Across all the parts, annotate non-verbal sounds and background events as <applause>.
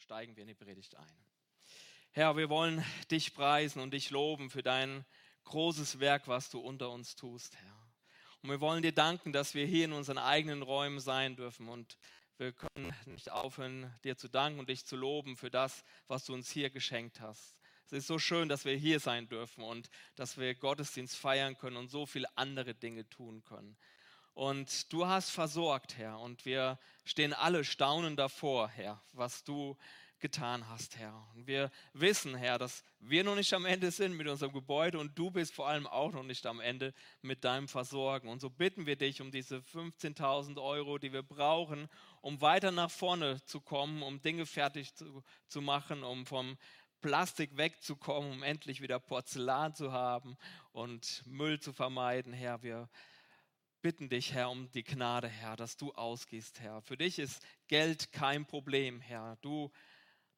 steigen wir in die Predigt ein. Herr, wir wollen dich preisen und dich loben für dein großes Werk, was du unter uns tust, Herr. Und wir wollen dir danken, dass wir hier in unseren eigenen Räumen sein dürfen und wir können nicht aufhören, dir zu danken und dich zu loben für das, was du uns hier geschenkt hast. Es ist so schön, dass wir hier sein dürfen und dass wir Gottesdienst feiern können und so viele andere Dinge tun können. Und du hast versorgt, Herr, und wir stehen alle staunend davor, Herr, was du getan hast, Herr. Und wir wissen, Herr, dass wir noch nicht am Ende sind mit unserem Gebäude und du bist vor allem auch noch nicht am Ende mit deinem Versorgen. Und so bitten wir dich um diese 15.000 Euro, die wir brauchen, um weiter nach vorne zu kommen, um Dinge fertig zu, zu machen, um vom Plastik wegzukommen, um endlich wieder Porzellan zu haben und Müll zu vermeiden, Herr. Wir bitten dich, Herr, um die Gnade, Herr, dass du ausgehst, Herr. Für dich ist Geld kein Problem, Herr. Du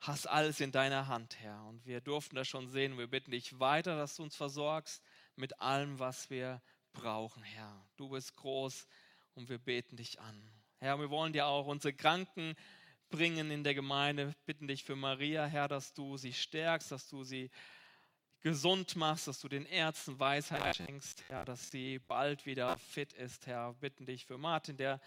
hast alles in deiner Hand, Herr. Und wir durften das schon sehen. Wir bitten dich weiter, dass du uns versorgst mit allem, was wir brauchen, Herr. Du bist groß und wir beten dich an. Herr, wir wollen dir auch unsere Kranken bringen in der Gemeinde. Bitten dich für Maria, Herr, dass du sie stärkst, dass du sie gesund machst, dass du den Ärzten Weisheit schenkst, Herr, dass sie bald wieder fit ist, Herr. Bitten dich für Martin, der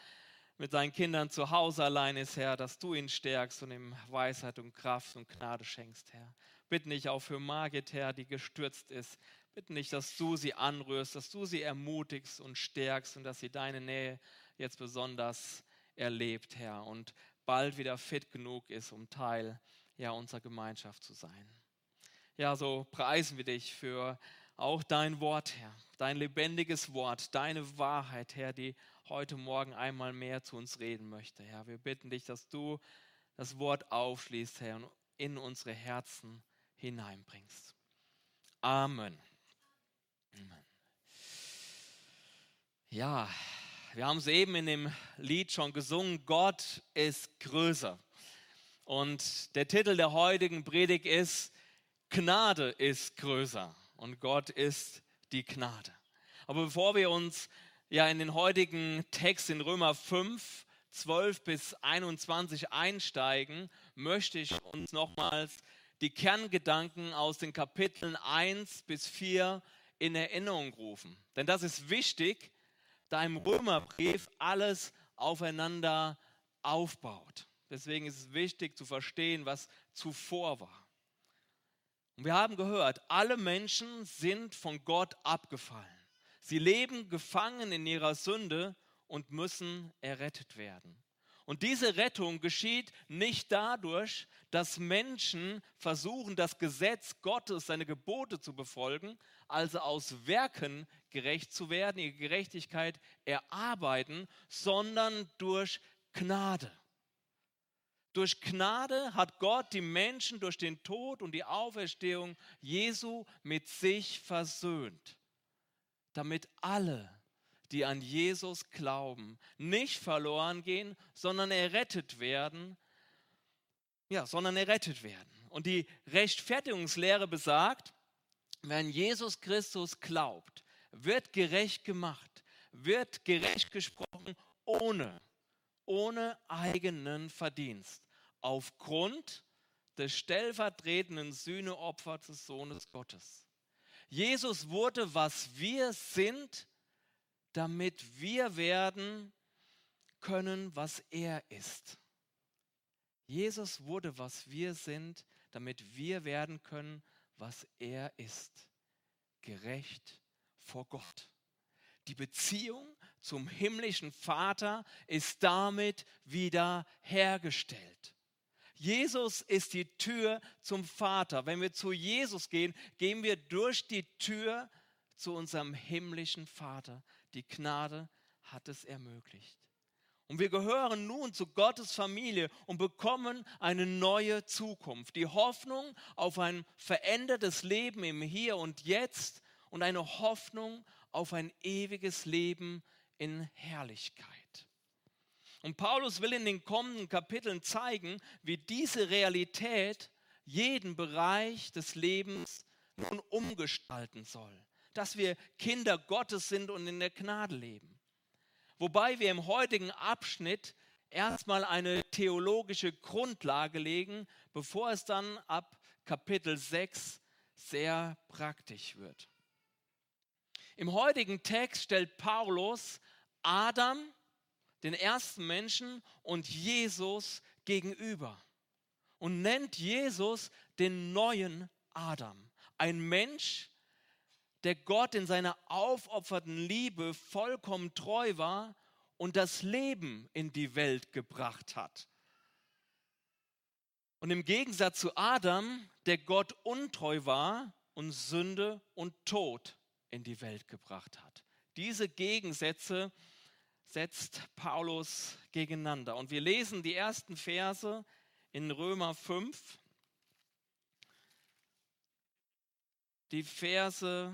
mit seinen Kindern zu Hause allein ist, Herr, dass du ihn stärkst und ihm Weisheit und Kraft und Gnade schenkst, Herr. Bitten dich auch für Margit, Herr, die gestürzt ist. Bitten dich, dass du sie anrührst, dass du sie ermutigst und stärkst und dass sie deine Nähe jetzt besonders erlebt, Herr, und bald wieder fit genug ist, um Teil ja, unserer Gemeinschaft zu sein. Ja, so preisen wir dich für auch dein Wort, Herr, dein lebendiges Wort, deine Wahrheit, Herr, die heute Morgen einmal mehr zu uns reden möchte. Herr, wir bitten dich, dass du das Wort aufschließt, Herr, und in unsere Herzen hineinbringst. Amen. Amen. Ja, wir haben es eben in dem Lied schon gesungen, Gott ist größer. Und der Titel der heutigen Predigt ist, Gnade ist größer und Gott ist die Gnade. Aber bevor wir uns ja in den heutigen Text in Römer 5, 12 bis 21 einsteigen, möchte ich uns nochmals die Kerngedanken aus den Kapiteln 1 bis 4 in Erinnerung rufen. Denn das ist wichtig, da im Römerbrief alles aufeinander aufbaut. Deswegen ist es wichtig zu verstehen, was zuvor war. Und wir haben gehört, alle Menschen sind von Gott abgefallen. Sie leben gefangen in ihrer Sünde und müssen errettet werden. Und diese Rettung geschieht nicht dadurch, dass Menschen versuchen, das Gesetz Gottes, seine Gebote zu befolgen, also aus Werken gerecht zu werden, ihre Gerechtigkeit erarbeiten, sondern durch Gnade. Durch Gnade hat Gott die Menschen durch den Tod und die Auferstehung Jesu mit sich versöhnt damit alle, die an Jesus glauben, nicht verloren gehen, sondern errettet werden. Ja, sondern errettet werden. Und die Rechtfertigungslehre besagt, wenn Jesus Christus glaubt, wird gerecht gemacht, wird gerecht gesprochen ohne, ohne eigenen Verdienst, aufgrund des stellvertretenden Sühneopfers des Sohnes Gottes. Jesus wurde, was wir sind, damit wir werden können, was er ist. Jesus wurde, was wir sind, damit wir werden können, was er ist. Gerecht vor Gott. Die Beziehung zum himmlischen Vater ist damit wieder hergestellt. Jesus ist die Tür zum Vater. Wenn wir zu Jesus gehen, gehen wir durch die Tür zu unserem himmlischen Vater. Die Gnade hat es ermöglicht. Und wir gehören nun zu Gottes Familie und bekommen eine neue Zukunft. Die Hoffnung auf ein verändertes Leben im Hier und Jetzt und eine Hoffnung auf ein ewiges Leben in Herrlichkeit. Und Paulus will in den kommenden Kapiteln zeigen, wie diese Realität jeden Bereich des Lebens nun umgestalten soll. Dass wir Kinder Gottes sind und in der Gnade leben. Wobei wir im heutigen Abschnitt erstmal eine theologische Grundlage legen, bevor es dann ab Kapitel 6 sehr praktisch wird. Im heutigen Text stellt Paulus Adam, den ersten Menschen, und Jesus gegenüber und nennt Jesus den neuen Adam. Ein Mensch, der Gott in seiner aufopferten Liebe vollkommen treu war und das Leben in die Welt gebracht hat. Und im Gegensatz zu Adam, der Gott untreu war und Sünde und Tod in die Welt gebracht hat. Diese Gegensätze setzt Paulus gegeneinander. Und wir lesen die ersten Verse in Römer 5, die Verse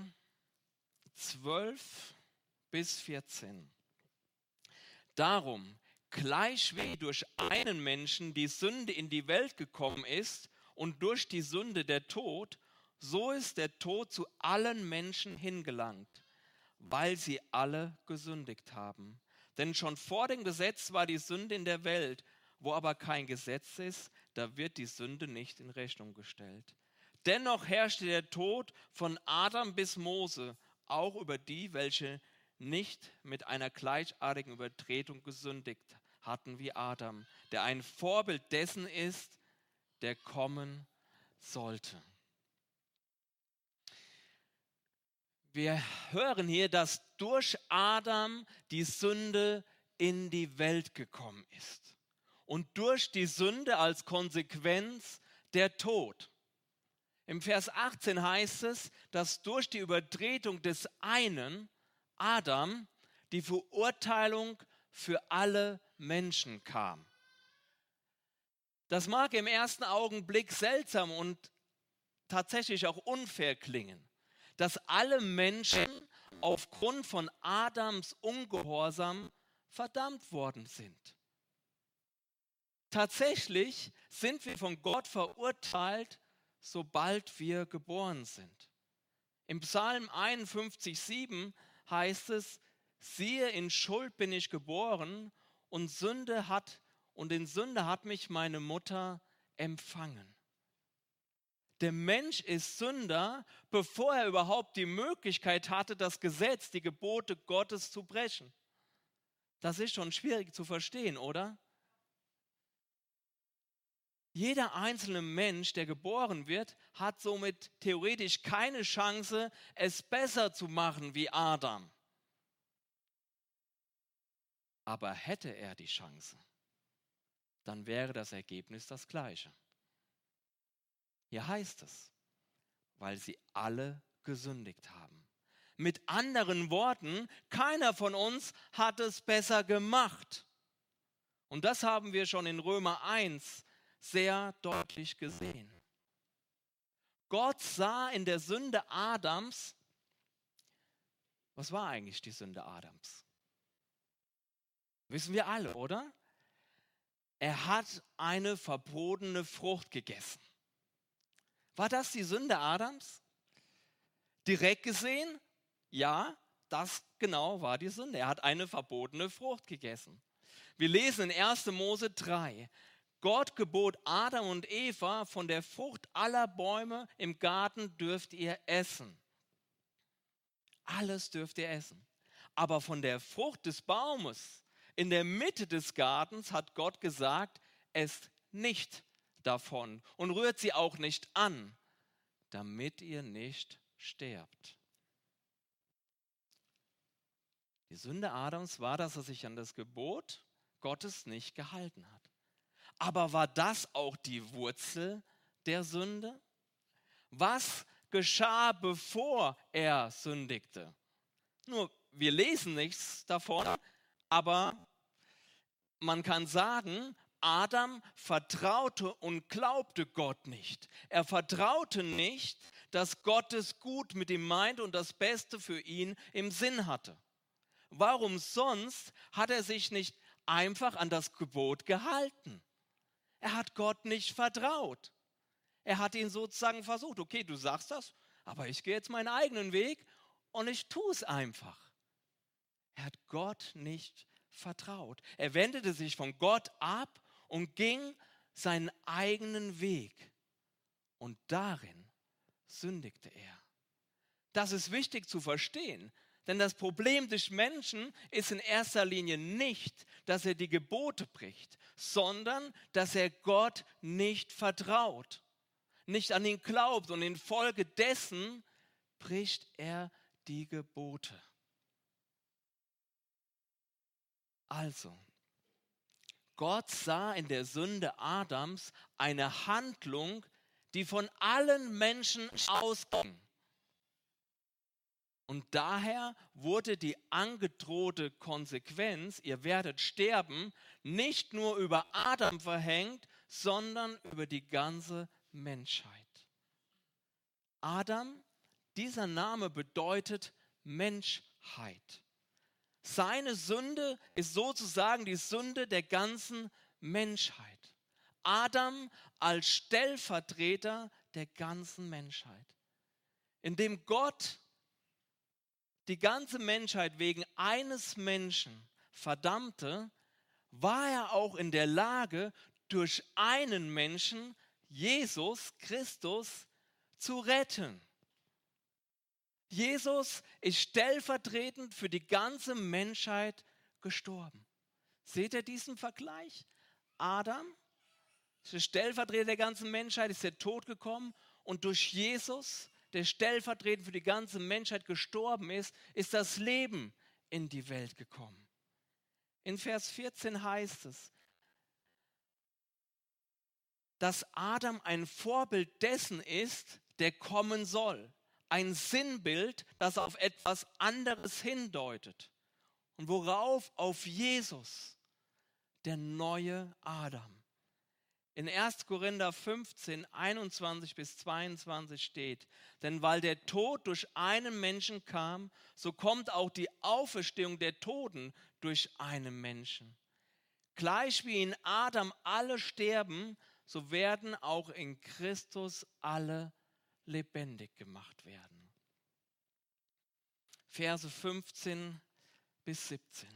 12 bis 14. Darum, gleich wie durch einen Menschen die Sünde in die Welt gekommen ist und durch die Sünde der Tod, so ist der Tod zu allen Menschen hingelangt, weil sie alle gesündigt haben. Denn schon vor dem Gesetz war die Sünde in der Welt, wo aber kein Gesetz ist, da wird die Sünde nicht in Rechnung gestellt. Dennoch herrschte der Tod von Adam bis Mose auch über die, welche nicht mit einer gleichartigen Übertretung gesündigt hatten wie Adam, der ein Vorbild dessen ist, der kommen sollte. Wir hören hier, dass durch Adam die Sünde in die Welt gekommen ist und durch die Sünde als Konsequenz der Tod. Im Vers 18 heißt es, dass durch die Übertretung des einen Adam die Verurteilung für alle Menschen kam. Das mag im ersten Augenblick seltsam und tatsächlich auch unfair klingen, dass alle Menschen aufgrund von Adams Ungehorsam verdammt worden sind. Tatsächlich sind wir von Gott verurteilt, sobald wir geboren sind. Im Psalm 51, 7 heißt es, siehe, in Schuld bin ich geboren und Sünde hat, und in Sünde hat mich meine Mutter empfangen. Der Mensch ist Sünder, bevor er überhaupt die Möglichkeit hatte, das Gesetz, die Gebote Gottes zu brechen. Das ist schon schwierig zu verstehen, oder? Jeder einzelne Mensch, der geboren wird, hat somit theoretisch keine Chance, es besser zu machen wie Adam. Aber hätte er die Chance, dann wäre das Ergebnis das gleiche. Hier heißt es, weil sie alle gesündigt haben. Mit anderen Worten, keiner von uns hat es besser gemacht. Und das haben wir schon in Römer 1 sehr deutlich gesehen. Gott sah in der Sünde Adams, was war eigentlich die Sünde Adams? Wissen wir alle, oder? Er hat eine verbotene Frucht gegessen. War das die Sünde Adams? Direkt gesehen, ja, das genau war die Sünde. Er hat eine verbotene Frucht gegessen. Wir lesen in 1. Mose 3, Gott gebot Adam und Eva, von der Frucht aller Bäume im Garten dürft ihr essen. Alles dürft ihr essen. Aber von der Frucht des Baumes in der Mitte des Gartens hat Gott gesagt, esst nicht davon und rührt sie auch nicht an, damit ihr nicht sterbt. Die Sünde Adams war, dass er sich an das Gebot Gottes nicht gehalten hat. Aber war das auch die Wurzel der Sünde? Was geschah, bevor er sündigte? Nur, wir lesen nichts davon, aber man kann sagen, Adam vertraute und glaubte Gott nicht. Er vertraute nicht, dass Gott es gut mit ihm meint und das Beste für ihn im Sinn hatte. Warum sonst hat er sich nicht einfach an das Gebot gehalten? Er hat Gott nicht vertraut. Er hat ihn sozusagen versucht, okay, du sagst das, aber ich gehe jetzt meinen eigenen Weg und ich tue es einfach. Er hat Gott nicht vertraut. Er wendete sich von Gott ab und ging seinen eigenen Weg. Und darin sündigte er. Das ist wichtig zu verstehen, denn das Problem des Menschen ist in erster Linie nicht, dass er die Gebote bricht, sondern dass er Gott nicht vertraut, nicht an ihn glaubt und infolgedessen bricht er die Gebote. Also, Gott sah in der Sünde Adams eine Handlung, die von allen Menschen ausging. Und daher wurde die angedrohte Konsequenz, ihr werdet sterben, nicht nur über Adam verhängt, sondern über die ganze Menschheit. Adam, dieser Name bedeutet Menschheit. Seine Sünde ist sozusagen die Sünde der ganzen Menschheit. Adam als Stellvertreter der ganzen Menschheit. Indem Gott die ganze Menschheit wegen eines Menschen verdammte, war er auch in der Lage, durch einen Menschen, Jesus Christus, zu retten. Jesus ist stellvertretend für die ganze Menschheit gestorben. Seht ihr diesen Vergleich? Adam, der Stellvertreter der ganzen Menschheit, ist der Tod gekommen und durch Jesus der stellvertretend für die ganze Menschheit gestorben ist, ist das Leben in die Welt gekommen. In Vers 14 heißt es, dass Adam ein Vorbild dessen ist, der kommen soll. Ein Sinnbild, das auf etwas anderes hindeutet. Und worauf? Auf Jesus, der neue Adam. In 1. Korinther 15, 21 bis 22 steht, denn weil der Tod durch einen Menschen kam, so kommt auch die Auferstehung der Toten durch einen Menschen. Gleich wie in Adam alle sterben, so werden auch in Christus alle lebendig gemacht werden. Verse 15 bis 17.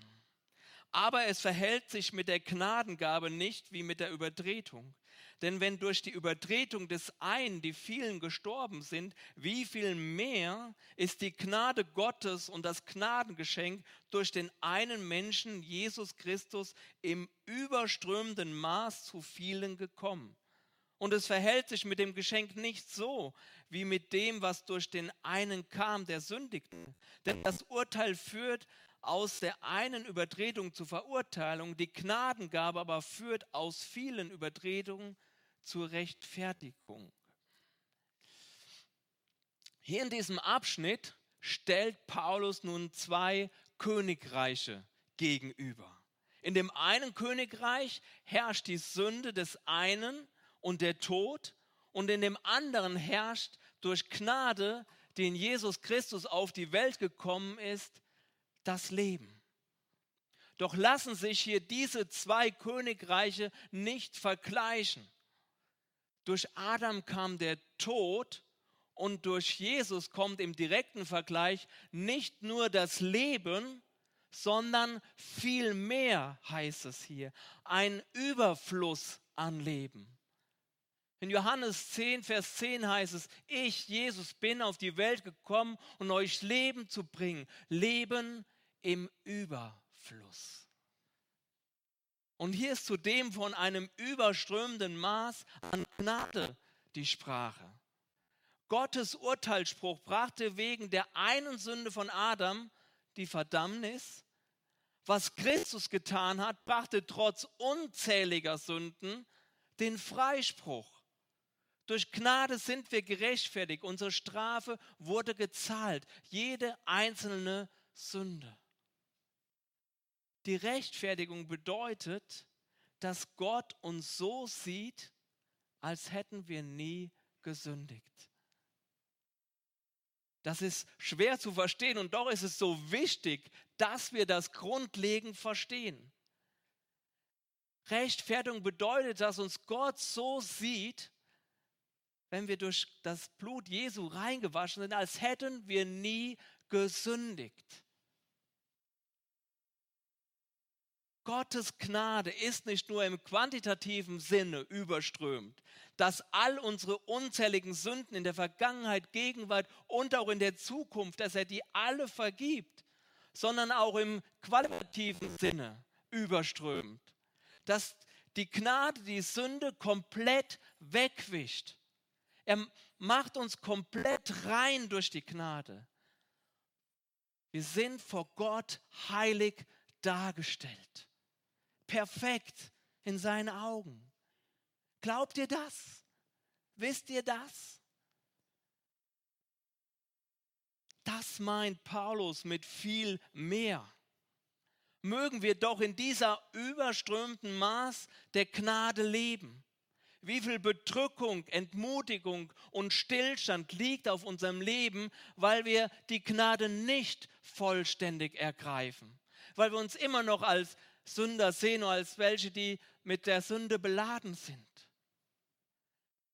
Aber es verhält sich mit der Gnadengabe nicht wie mit der Übertretung. Denn wenn durch die Übertretung des einen die vielen gestorben sind, wie viel mehr ist die Gnade Gottes und das Gnadengeschenk durch den einen Menschen, Jesus Christus, im überströmenden Maß zu vielen gekommen. Und es verhält sich mit dem Geschenk nicht so, wie mit dem, was durch den einen kam, der sündigte. Denn das Urteil führt aus der einen Übertretung zur Verurteilung, die Gnadengabe aber führt aus vielen Übertretungen zur Rechtfertigung. Hier in diesem Abschnitt stellt Paulus nun zwei Königreiche gegenüber. In dem einen Königreich herrscht die Sünde des einen und der Tod, und in dem anderen herrscht durch Gnade, die in Jesus Christus auf die Welt gekommen ist, das Leben. Doch lassen sich hier diese zwei Königreiche nicht vergleichen. Durch Adam kam der Tod und durch Jesus kommt im direkten Vergleich nicht nur das Leben, sondern viel mehr heißt es hier, ein Überfluss an Leben. In Johannes 10, Vers 10 heißt es, ich, Jesus, bin auf die Welt gekommen, um euch Leben zu bringen. Leben im Überfluss. Und hier ist zudem von einem überströmenden Maß an Gnade die Sprache. Gottes Urteilsspruch brachte wegen der einen Sünde von Adam die Verdammnis. Was Christus getan hat, brachte trotz unzähliger Sünden den Freispruch. Durch Gnade sind wir gerechtfertigt. Unsere Strafe wurde gezahlt. Jede einzelne Sünde. Die Rechtfertigung bedeutet, dass Gott uns so sieht, als hätten wir nie gesündigt. Das ist schwer zu verstehen und doch ist es so wichtig, dass wir das grundlegend verstehen. Rechtfertigung bedeutet, dass uns Gott so sieht, wenn wir durch das Blut Jesu reingewaschen sind, als hätten wir nie gesündigt. Gottes Gnade ist nicht nur im quantitativen Sinne überströmt, dass all unsere unzähligen Sünden in der Vergangenheit, Gegenwart und auch in der Zukunft, dass er die alle vergibt, sondern auch im qualitativen Sinne überströmt. Dass die Gnade die Sünde komplett wegwischt. Er macht uns komplett rein durch die Gnade. Wir sind vor Gott heilig dargestellt. Perfekt in seinen Augen. Glaubt ihr das? Wisst ihr das? Das meint Paulus mit viel mehr. Mögen wir doch in dieser überströmten Maß der Gnade leben. Wie viel Bedrückung, Entmutigung und Stillstand liegt auf unserem Leben, weil wir die Gnade nicht vollständig ergreifen. Weil wir uns immer noch als Sünder sehen oder als welche, die mit der Sünde beladen sind.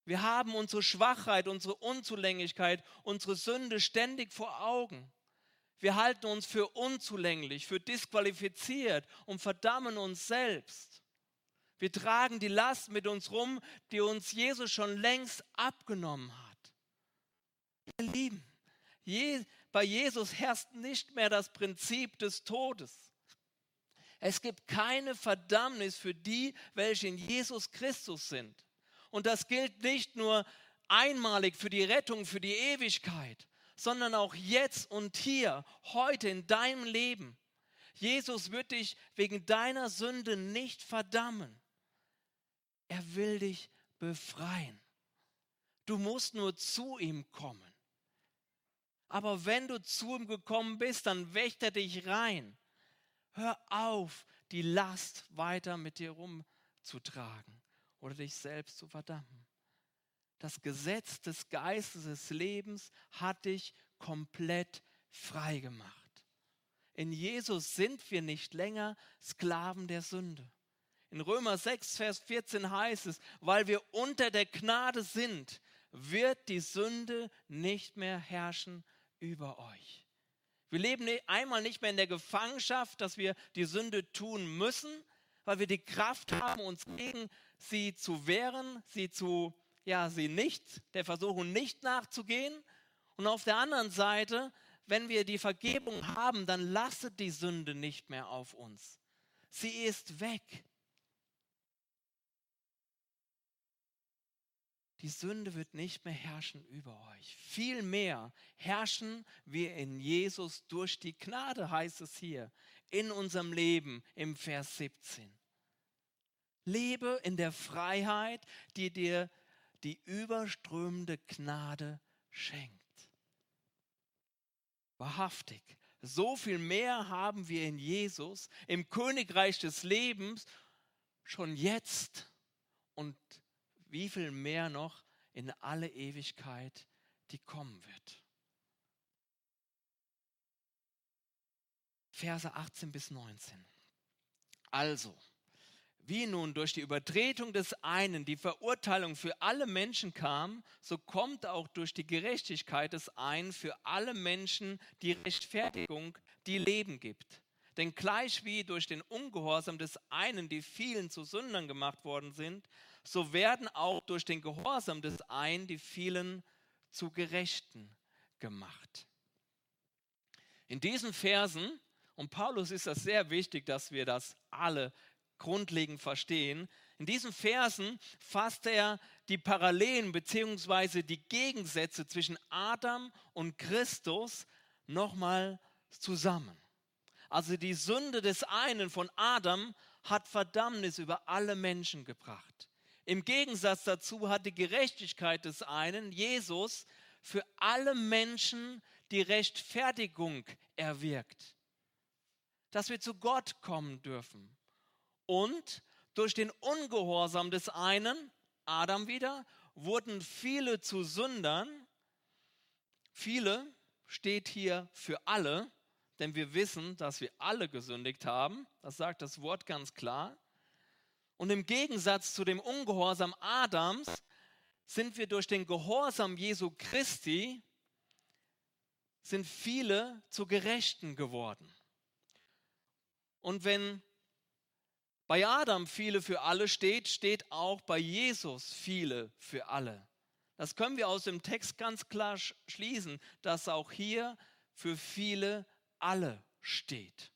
Wir haben unsere Schwachheit, unsere Unzulänglichkeit, unsere Sünde ständig vor Augen. Wir halten uns für unzulänglich, für disqualifiziert und verdammen uns selbst. Wir tragen die Last mit uns rum, die uns Jesus schon längst abgenommen hat. Ihr Lieben, je, bei Jesus herrscht nicht mehr das Prinzip des Todes. Es gibt keine Verdammnis für die, welche in Jesus Christus sind. Und das gilt nicht nur einmalig für die Rettung, für die Ewigkeit, sondern auch jetzt und hier, heute in deinem Leben. Jesus wird dich wegen deiner Sünde nicht verdammen. Er will dich befreien. Du musst nur zu ihm kommen. Aber wenn du zu ihm gekommen bist, dann wächt er dich rein. Hör auf, die Last weiter mit dir rumzutragen oder dich selbst zu verdammen. Das Gesetz des Geistes des Lebens hat dich komplett frei gemacht. In Jesus sind wir nicht länger Sklaven der Sünde. In Römer 6, Vers 14 heißt es, weil wir unter der Gnade sind, wird die Sünde nicht mehr herrschen über euch. Wir leben einmal nicht mehr in der Gefangenschaft, dass wir die Sünde tun müssen, weil wir die Kraft haben, uns gegen sie zu wehren, sie zu, ja, sie nicht, der Versuchung nicht nachzugehen. Und auf der anderen Seite, wenn wir die Vergebung haben, dann lastet die Sünde nicht mehr auf uns. Sie ist weg. Die Sünde wird nicht mehr herrschen über euch. Vielmehr herrschen wir in Jesus durch die Gnade, heißt es hier, in unserem Leben im Vers 17. Lebe in der Freiheit, die dir die überströmende Gnade schenkt. Wahrhaftig, so viel mehr haben wir in Jesus, im Königreich des Lebens, schon jetzt und wie viel mehr noch in alle Ewigkeit, die kommen wird. Verse 18 bis 19. Also, wie nun durch die Übertretung des einen die Verurteilung für alle Menschen kam, so kommt auch durch die Gerechtigkeit des einen für alle Menschen die Rechtfertigung, die Leben gibt. Denn gleich wie durch den Ungehorsam des einen die vielen zu Sündern gemacht worden sind, so werden auch durch den Gehorsam des einen die vielen zu Gerechten gemacht. In diesen Versen, und Paulus ist das sehr wichtig, dass wir das alle grundlegend verstehen. In diesen Versen fasst er die Parallelen bzw. die Gegensätze zwischen Adam und Christus nochmal zusammen. Also die Sünde des einen von Adam hat Verdammnis über alle Menschen gebracht. Im Gegensatz dazu hat die Gerechtigkeit des einen, Jesus, für alle Menschen die Rechtfertigung erwirkt. Dass wir zu Gott kommen dürfen. Und durch den Ungehorsam des einen, Adam wieder, wurden viele zu Sündern. Viele steht hier für alle, denn wir wissen, dass wir alle gesündigt haben. Das sagt das Wort ganz klar. Und im Gegensatz zu dem Ungehorsam Adams sind wir durch den Gehorsam Jesu Christi, sind viele zu Gerechten geworden. Und wenn bei Adam viele für alle steht, steht auch bei Jesus viele für alle. Das können wir aus dem Text ganz klar schließen, dass auch hier für viele alle steht.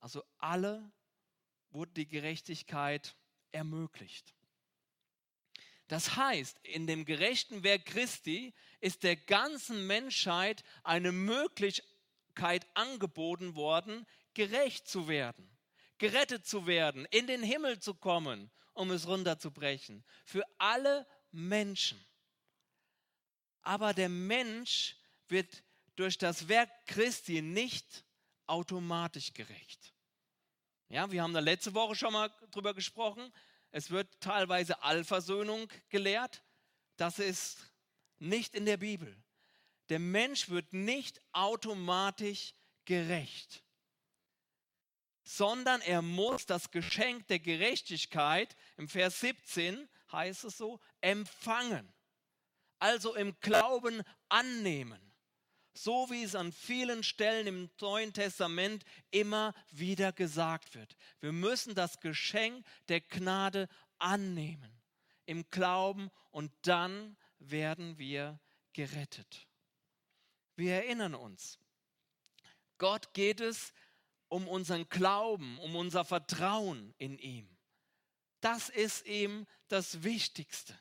Also alle wurde die Gerechtigkeit ermöglicht. Das heißt, in dem gerechten Werk Christi ist der ganzen Menschheit eine Möglichkeit angeboten worden, gerecht zu werden, gerettet zu werden, in den Himmel zu kommen, um es runterzubrechen. Für alle Menschen. Aber der Mensch wird durch das Werk Christi nicht automatisch gerecht. Ja, wir haben da letzte Woche schon mal drüber gesprochen. Es wird teilweise Allversöhnung gelehrt. Das ist nicht in der Bibel. Der Mensch wird nicht automatisch gerecht, sondern er muss das Geschenk der Gerechtigkeit, im Vers 17 heißt es so, empfangen. Also im Glauben annehmen so wie es an vielen Stellen im Neuen Testament immer wieder gesagt wird. Wir müssen das Geschenk der Gnade annehmen im Glauben und dann werden wir gerettet. Wir erinnern uns, Gott geht es um unseren Glauben, um unser Vertrauen in ihm. Das ist ihm das Wichtigste.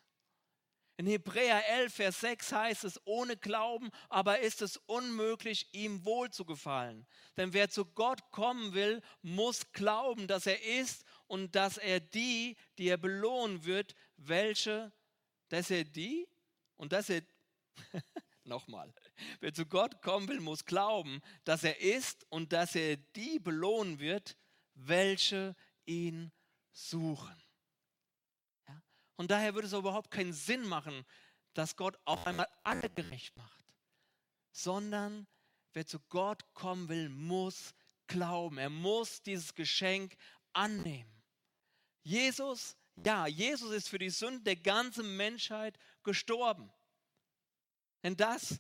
In Hebräer 11, Vers 6 heißt es, ohne Glauben aber ist es unmöglich, ihm wohl zu gefallen. Denn wer zu Gott kommen will, muss glauben, dass er ist und dass er die, die er belohnen wird, welche, dass er die und dass er, <laughs> nochmal, wer zu Gott kommen will, muss glauben, dass er ist und dass er die belohnen wird, welche ihn suchen. Und daher würde es überhaupt keinen Sinn machen, dass Gott auf einmal alle gerecht macht, sondern wer zu Gott kommen will, muss glauben. Er muss dieses Geschenk annehmen. Jesus, ja, Jesus ist für die Sünden der ganzen Menschheit gestorben. Denn das,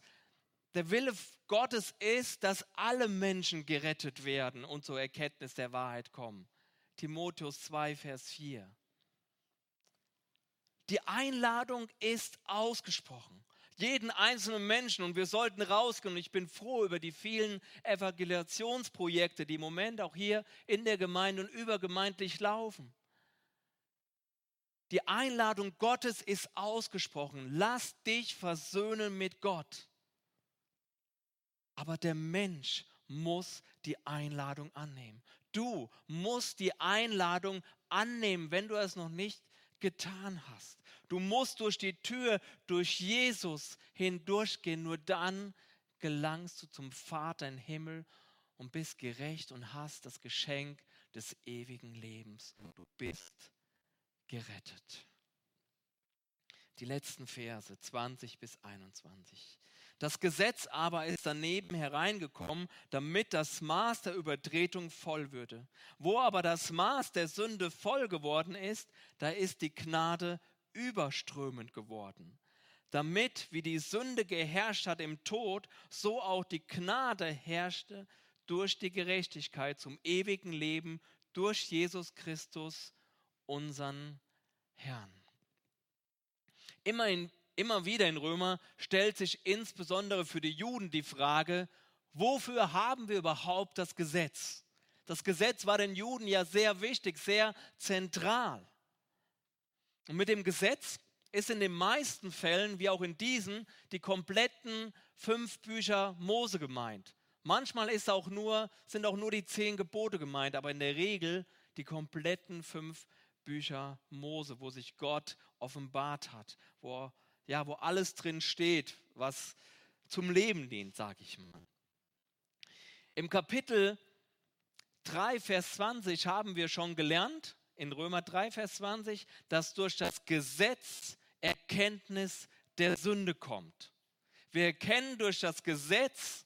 der Wille Gottes ist, dass alle Menschen gerettet werden und zur Erkenntnis der Wahrheit kommen. Timotheus 2, Vers 4. Die Einladung ist ausgesprochen. Jeden einzelnen Menschen und wir sollten rausgehen. Und ich bin froh über die vielen Evangelisationsprojekte, die im Moment auch hier in der Gemeinde und übergemeindlich laufen. Die Einladung Gottes ist ausgesprochen. Lass dich versöhnen mit Gott. Aber der Mensch muss die Einladung annehmen. Du musst die Einladung annehmen, wenn du es noch nicht getan hast. Du musst durch die Tür, durch Jesus hindurchgehen. Nur dann gelangst du zum Vater im Himmel und bist gerecht und hast das Geschenk des ewigen Lebens. Du bist gerettet. Die letzten Verse 20 bis 21. Das Gesetz aber ist daneben hereingekommen, damit das Maß der Übertretung voll würde. Wo aber das Maß der Sünde voll geworden ist, da ist die Gnade überströmend geworden. Damit, wie die Sünde geherrscht hat im Tod, so auch die Gnade herrschte durch die Gerechtigkeit zum ewigen Leben durch Jesus Christus, unseren Herrn. Immer, in, immer wieder in Römer stellt sich insbesondere für die Juden die Frage, wofür haben wir überhaupt das Gesetz? Das Gesetz war den Juden ja sehr wichtig, sehr zentral. Und mit dem Gesetz ist in den meisten Fällen, wie auch in diesen, die kompletten fünf Bücher Mose gemeint. Manchmal ist auch nur, sind auch nur die zehn Gebote gemeint, aber in der Regel die kompletten fünf Bücher Mose, wo sich Gott offenbart hat, wo, ja, wo alles drin steht, was zum Leben dient, sage ich mal. Im Kapitel 3, Vers 20 haben wir schon gelernt, in Römer 3, Vers 20, dass durch das Gesetz Erkenntnis der Sünde kommt. Wir erkennen durch das Gesetz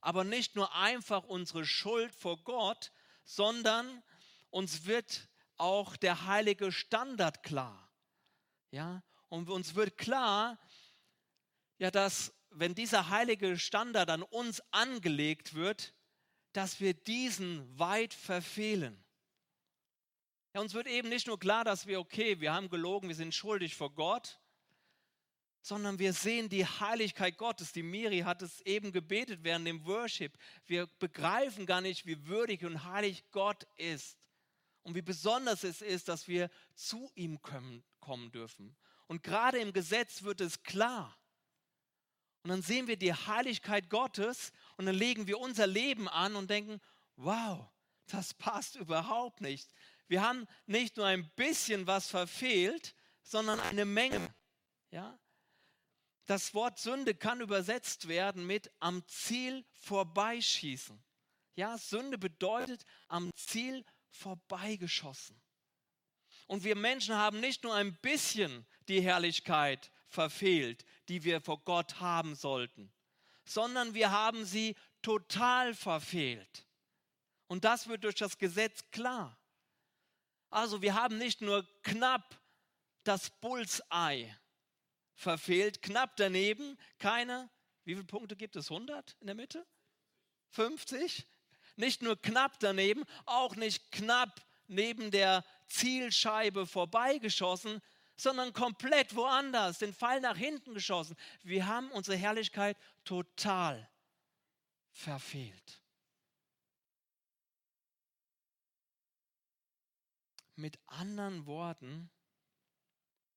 aber nicht nur einfach unsere Schuld vor Gott, sondern uns wird auch der heilige Standard klar. Ja, und uns wird klar, ja, dass wenn dieser heilige Standard an uns angelegt wird, dass wir diesen weit verfehlen. Ja, uns wird eben nicht nur klar, dass wir, okay, wir haben gelogen, wir sind schuldig vor Gott, sondern wir sehen die Heiligkeit Gottes. Die Miri hat es eben gebetet während dem Worship. Wir begreifen gar nicht, wie würdig und heilig Gott ist und wie besonders es ist, dass wir zu ihm kommen, kommen dürfen. Und gerade im Gesetz wird es klar. Und dann sehen wir die Heiligkeit Gottes und dann legen wir unser Leben an und denken, wow, das passt überhaupt nicht. Wir haben nicht nur ein bisschen was verfehlt, sondern eine Menge. Ja? Das Wort Sünde kann übersetzt werden mit am Ziel vorbeischießen. Ja, Sünde bedeutet am Ziel vorbeigeschossen. Und wir Menschen haben nicht nur ein bisschen die Herrlichkeit verfehlt, die wir vor Gott haben sollten, sondern wir haben sie total verfehlt. Und das wird durch das Gesetz klar. Also wir haben nicht nur knapp das Bullseye verfehlt, knapp daneben, keine, wie viele Punkte gibt es? 100 in der Mitte? 50? Nicht nur knapp daneben, auch nicht knapp neben der Zielscheibe vorbeigeschossen, sondern komplett woanders, den Pfeil nach hinten geschossen. Wir haben unsere Herrlichkeit total verfehlt. Mit anderen Worten,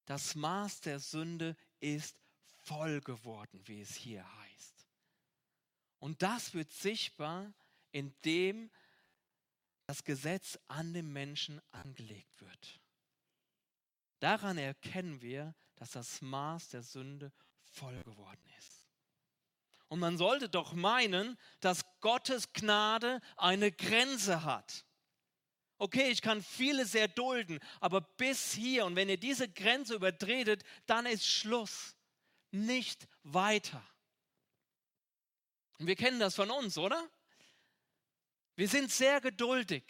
das Maß der Sünde ist voll geworden, wie es hier heißt. Und das wird sichtbar, indem das Gesetz an den Menschen angelegt wird. Daran erkennen wir, dass das Maß der Sünde voll geworden ist. Und man sollte doch meinen, dass Gottes Gnade eine Grenze hat. Okay, ich kann vieles erdulden, aber bis hier und wenn ihr diese Grenze übertretet, dann ist Schluss. Nicht weiter. Und wir kennen das von uns, oder? Wir sind sehr geduldig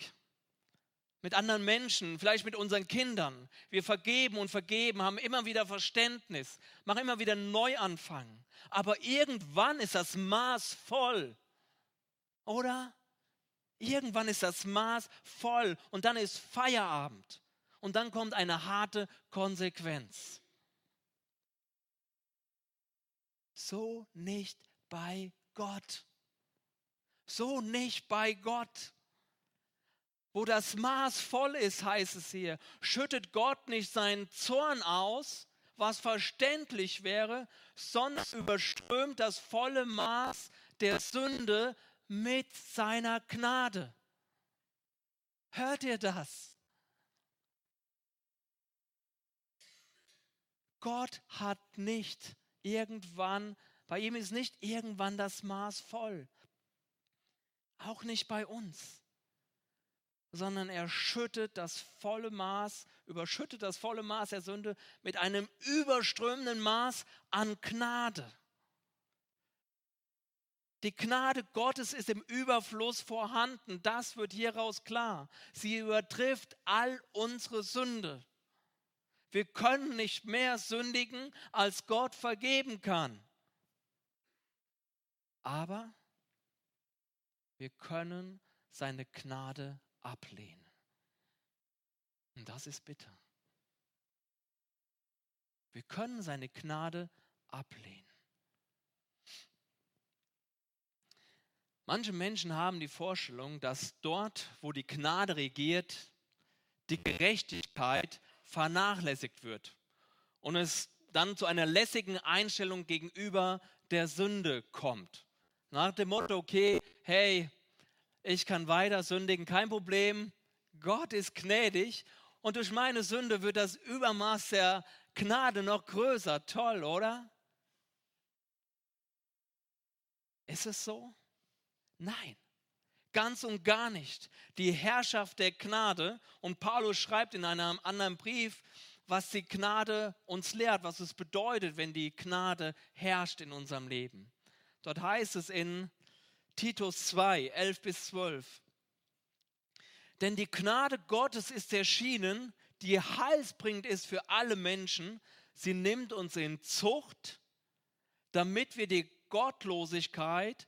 mit anderen Menschen, vielleicht mit unseren Kindern. Wir vergeben und vergeben, haben immer wieder Verständnis, machen immer wieder Neuanfang. Aber irgendwann ist das Maß voll, oder? Irgendwann ist das Maß voll und dann ist Feierabend. Und dann kommt eine harte Konsequenz. So nicht bei Gott. So nicht bei Gott. Wo das Maß voll ist, heißt es hier, schüttet Gott nicht seinen Zorn aus, was verständlich wäre, sondern überströmt das volle Maß der Sünde mit seiner Gnade. Hört ihr das? Gott hat nicht irgendwann, bei ihm ist nicht irgendwann das Maß voll. Auch nicht bei uns. Sondern er schüttet das volle Maß, überschüttet das volle Maß der Sünde mit einem überströmenden Maß an Gnade. Die Gnade Gottes ist im Überfluss vorhanden. Das wird hieraus klar. Sie übertrifft all unsere Sünde. Wir können nicht mehr sündigen, als Gott vergeben kann. Aber wir können seine Gnade ablehnen. Und das ist bitter. Wir können seine Gnade ablehnen. Manche Menschen haben die Vorstellung, dass dort, wo die Gnade regiert, die Gerechtigkeit vernachlässigt wird und es dann zu einer lässigen Einstellung gegenüber der Sünde kommt. Nach dem Motto, okay, hey, ich kann weiter sündigen, kein Problem, Gott ist gnädig und durch meine Sünde wird das Übermaß der Gnade noch größer. Toll, oder? Ist es so? Nein, ganz und gar nicht. Die Herrschaft der Gnade, und Paulus schreibt in einem anderen Brief, was die Gnade uns lehrt, was es bedeutet, wenn die Gnade herrscht in unserem Leben. Dort heißt es in Titus 2, 11 bis 12. Denn die Gnade Gottes ist erschienen, die heilsbringend ist für alle Menschen. Sie nimmt uns in Zucht, damit wir die Gottlosigkeit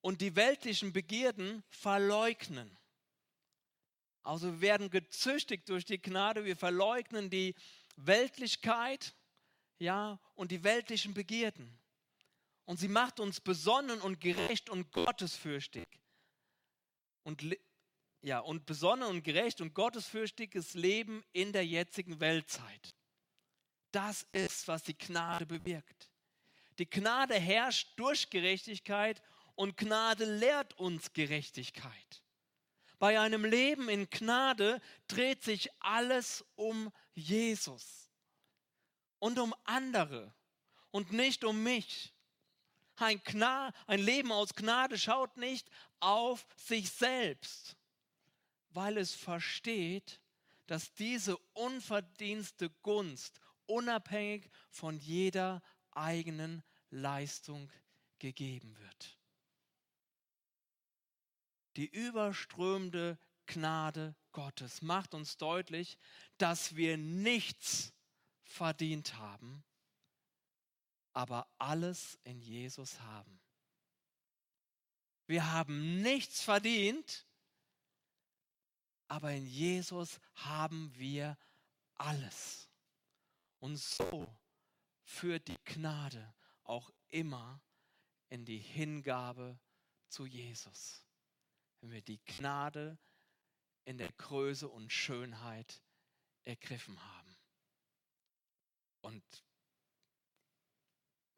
und die weltlichen Begierden verleugnen. Also wir werden gezüchtigt durch die Gnade, wir verleugnen die Weltlichkeit, ja, und die weltlichen Begierden. Und sie macht uns besonnen und gerecht und gottesfürchtig. Und ja, und besonnen und gerecht und gottesfürchtiges Leben in der jetzigen Weltzeit. Das ist, was die Gnade bewirkt. Die Gnade herrscht durch Gerechtigkeit und Gnade lehrt uns Gerechtigkeit. Bei einem Leben in Gnade dreht sich alles um Jesus und um andere und nicht um mich. Ein, Gna ein Leben aus Gnade schaut nicht auf sich selbst, weil es versteht, dass diese unverdienste Gunst unabhängig von jeder eigenen Leistung gegeben wird. Die überströmende Gnade Gottes macht uns deutlich, dass wir nichts verdient haben, aber alles in Jesus haben. Wir haben nichts verdient, aber in Jesus haben wir alles. Und so führt die Gnade auch immer in die Hingabe zu Jesus. Wenn wir die Gnade in der Größe und Schönheit ergriffen haben. Und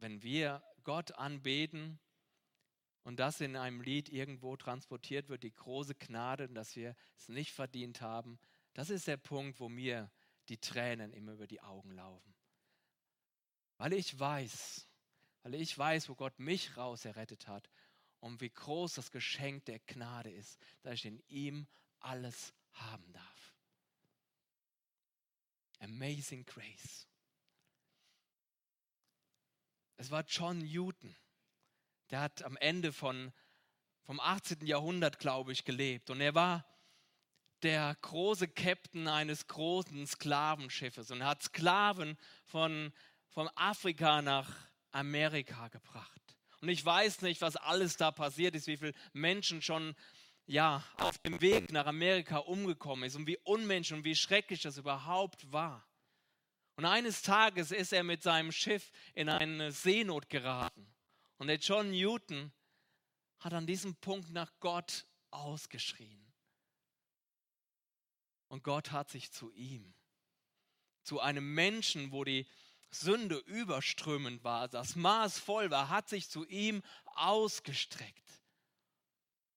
wenn wir Gott anbeten und das in einem Lied irgendwo transportiert wird, die große Gnade, dass wir es nicht verdient haben, das ist der Punkt, wo mir die Tränen immer über die Augen laufen. Weil ich weiß, weil ich weiß, wo Gott mich raus errettet hat und wie groß das Geschenk der Gnade ist, dass ich in ihm alles haben darf. Amazing Grace. Es war John Newton, der hat am Ende von, vom 18. Jahrhundert, glaube ich, gelebt. Und er war der große Captain eines großen Sklavenschiffes und hat Sklaven von, von Afrika nach Amerika gebracht. Und ich weiß nicht, was alles da passiert ist, wie viele Menschen schon ja, auf dem Weg nach Amerika umgekommen ist und wie unmenschlich und wie schrecklich das überhaupt war. Und eines Tages ist er mit seinem Schiff in eine Seenot geraten. Und der John Newton hat an diesem Punkt nach Gott ausgeschrien. Und Gott hat sich zu ihm, zu einem Menschen, wo die Sünde überströmend war, das Maß voll war, hat sich zu ihm ausgestreckt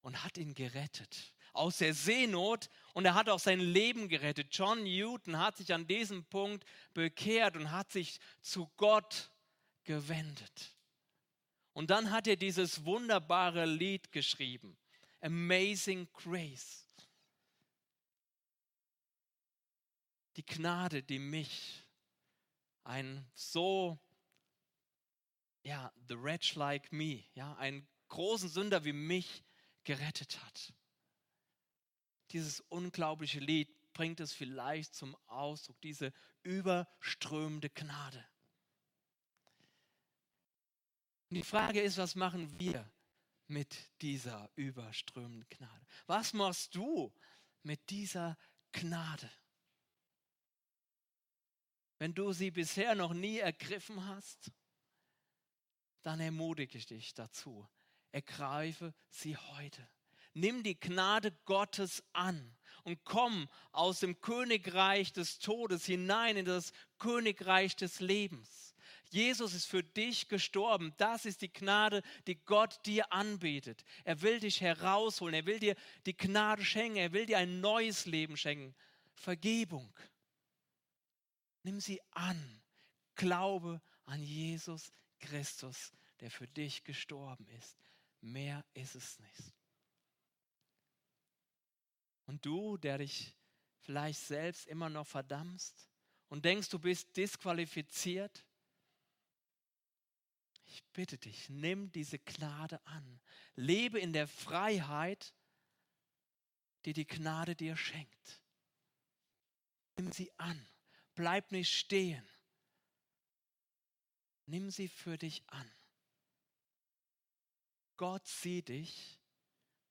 und hat ihn gerettet aus der Seenot und er hat auch sein Leben gerettet. John Newton hat sich an diesem Punkt bekehrt und hat sich zu Gott gewendet. Und dann hat er dieses wunderbare Lied geschrieben, Amazing Grace. Die Gnade, die mich, ein so, ja, the wretch like me, ja, einen großen Sünder wie mich gerettet hat. Dieses unglaubliche Lied bringt es vielleicht zum Ausdruck, diese überströmende Gnade. Und die Frage ist, was machen wir mit dieser überströmenden Gnade? Was machst du mit dieser Gnade? Wenn du sie bisher noch nie ergriffen hast, dann ermutige ich dich dazu. Ergreife sie heute. Nimm die Gnade Gottes an und komm aus dem Königreich des Todes hinein in das Königreich des Lebens. Jesus ist für dich gestorben. Das ist die Gnade, die Gott dir anbietet. Er will dich herausholen. Er will dir die Gnade schenken. Er will dir ein neues Leben schenken. Vergebung. Nimm sie an. Glaube an Jesus Christus, der für dich gestorben ist. Mehr ist es nicht. Und du, der dich vielleicht selbst immer noch verdammst und denkst, du bist disqualifiziert, ich bitte dich, nimm diese Gnade an. Lebe in der Freiheit, die die Gnade dir schenkt. Nimm sie an. Bleib nicht stehen. Nimm sie für dich an. Gott sieht dich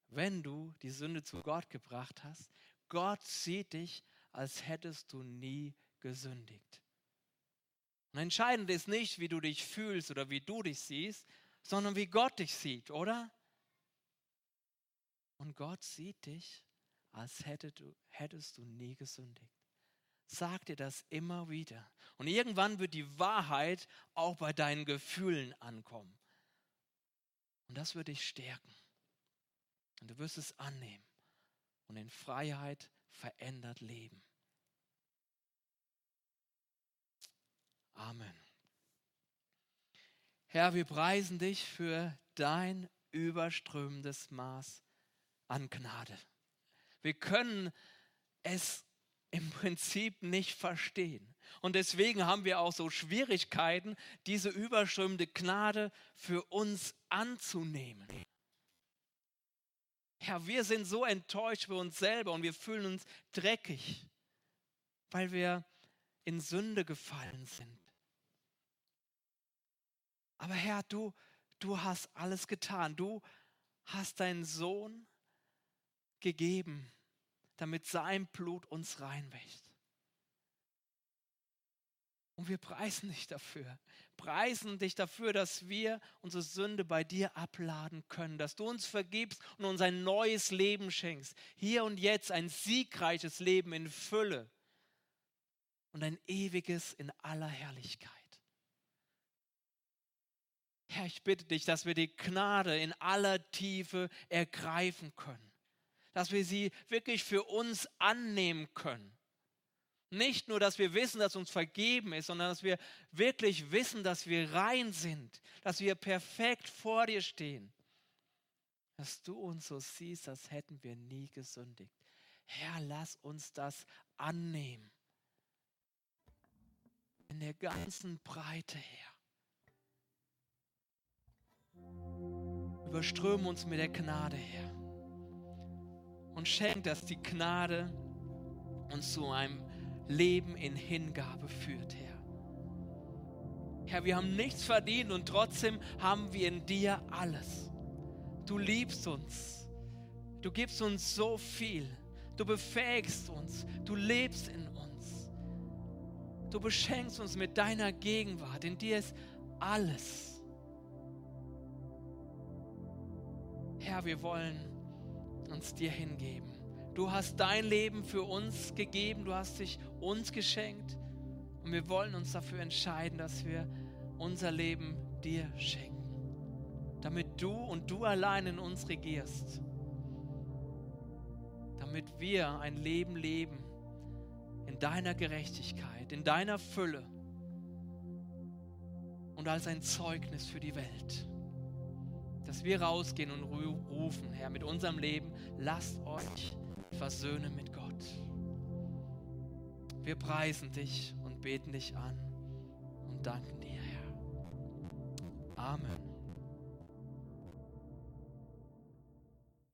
wenn du die Sünde zu Gott gebracht hast. Gott sieht dich, als hättest du nie gesündigt. Und entscheidend ist nicht, wie du dich fühlst oder wie du dich siehst, sondern wie Gott dich sieht, oder? Und Gott sieht dich, als hättest du, hättest du nie gesündigt. Sag dir das immer wieder. Und irgendwann wird die Wahrheit auch bei deinen Gefühlen ankommen. Und das wird dich stärken. Und du wirst es annehmen und in Freiheit verändert leben. Amen. Herr, wir preisen dich für dein überströmendes Maß an Gnade. Wir können es im Prinzip nicht verstehen. Und deswegen haben wir auch so Schwierigkeiten, diese überströmende Gnade für uns anzunehmen. Herr, wir sind so enttäuscht für uns selber und wir fühlen uns dreckig, weil wir in Sünde gefallen sind. Aber Herr, du, du hast alles getan. Du hast deinen Sohn gegeben, damit sein Blut uns reinwächt. Und wir preisen dich dafür. Preisen dich dafür, dass wir unsere Sünde bei dir abladen können, dass du uns vergibst und uns ein neues Leben schenkst. Hier und jetzt ein siegreiches Leben in Fülle und ein ewiges in aller Herrlichkeit. Herr, ich bitte dich, dass wir die Gnade in aller Tiefe ergreifen können, dass wir sie wirklich für uns annehmen können. Nicht nur, dass wir wissen, dass uns vergeben ist, sondern dass wir wirklich wissen, dass wir rein sind, dass wir perfekt vor dir stehen. Dass du uns so siehst, als hätten wir nie gesündigt. Herr, lass uns das annehmen. In der ganzen Breite, Herr. Überströme uns mit der Gnade, Herr. Und schenk, dass die Gnade uns zu einem Leben in Hingabe führt, Herr. Herr, wir haben nichts verdient und trotzdem haben wir in dir alles. Du liebst uns. Du gibst uns so viel. Du befähigst uns. Du lebst in uns. Du beschenkst uns mit deiner Gegenwart. In dir ist alles. Herr, wir wollen uns dir hingeben. Du hast dein Leben für uns gegeben, du hast dich uns geschenkt. Und wir wollen uns dafür entscheiden, dass wir unser Leben dir schenken, damit du und du allein in uns regierst, damit wir ein Leben leben in deiner Gerechtigkeit, in deiner Fülle und als ein Zeugnis für die Welt. Dass wir rausgehen und rufen, Herr, mit unserem Leben, lasst euch versöhnen mit Gott. Wir preisen dich und beten dich an und danken dir, Herr. Amen.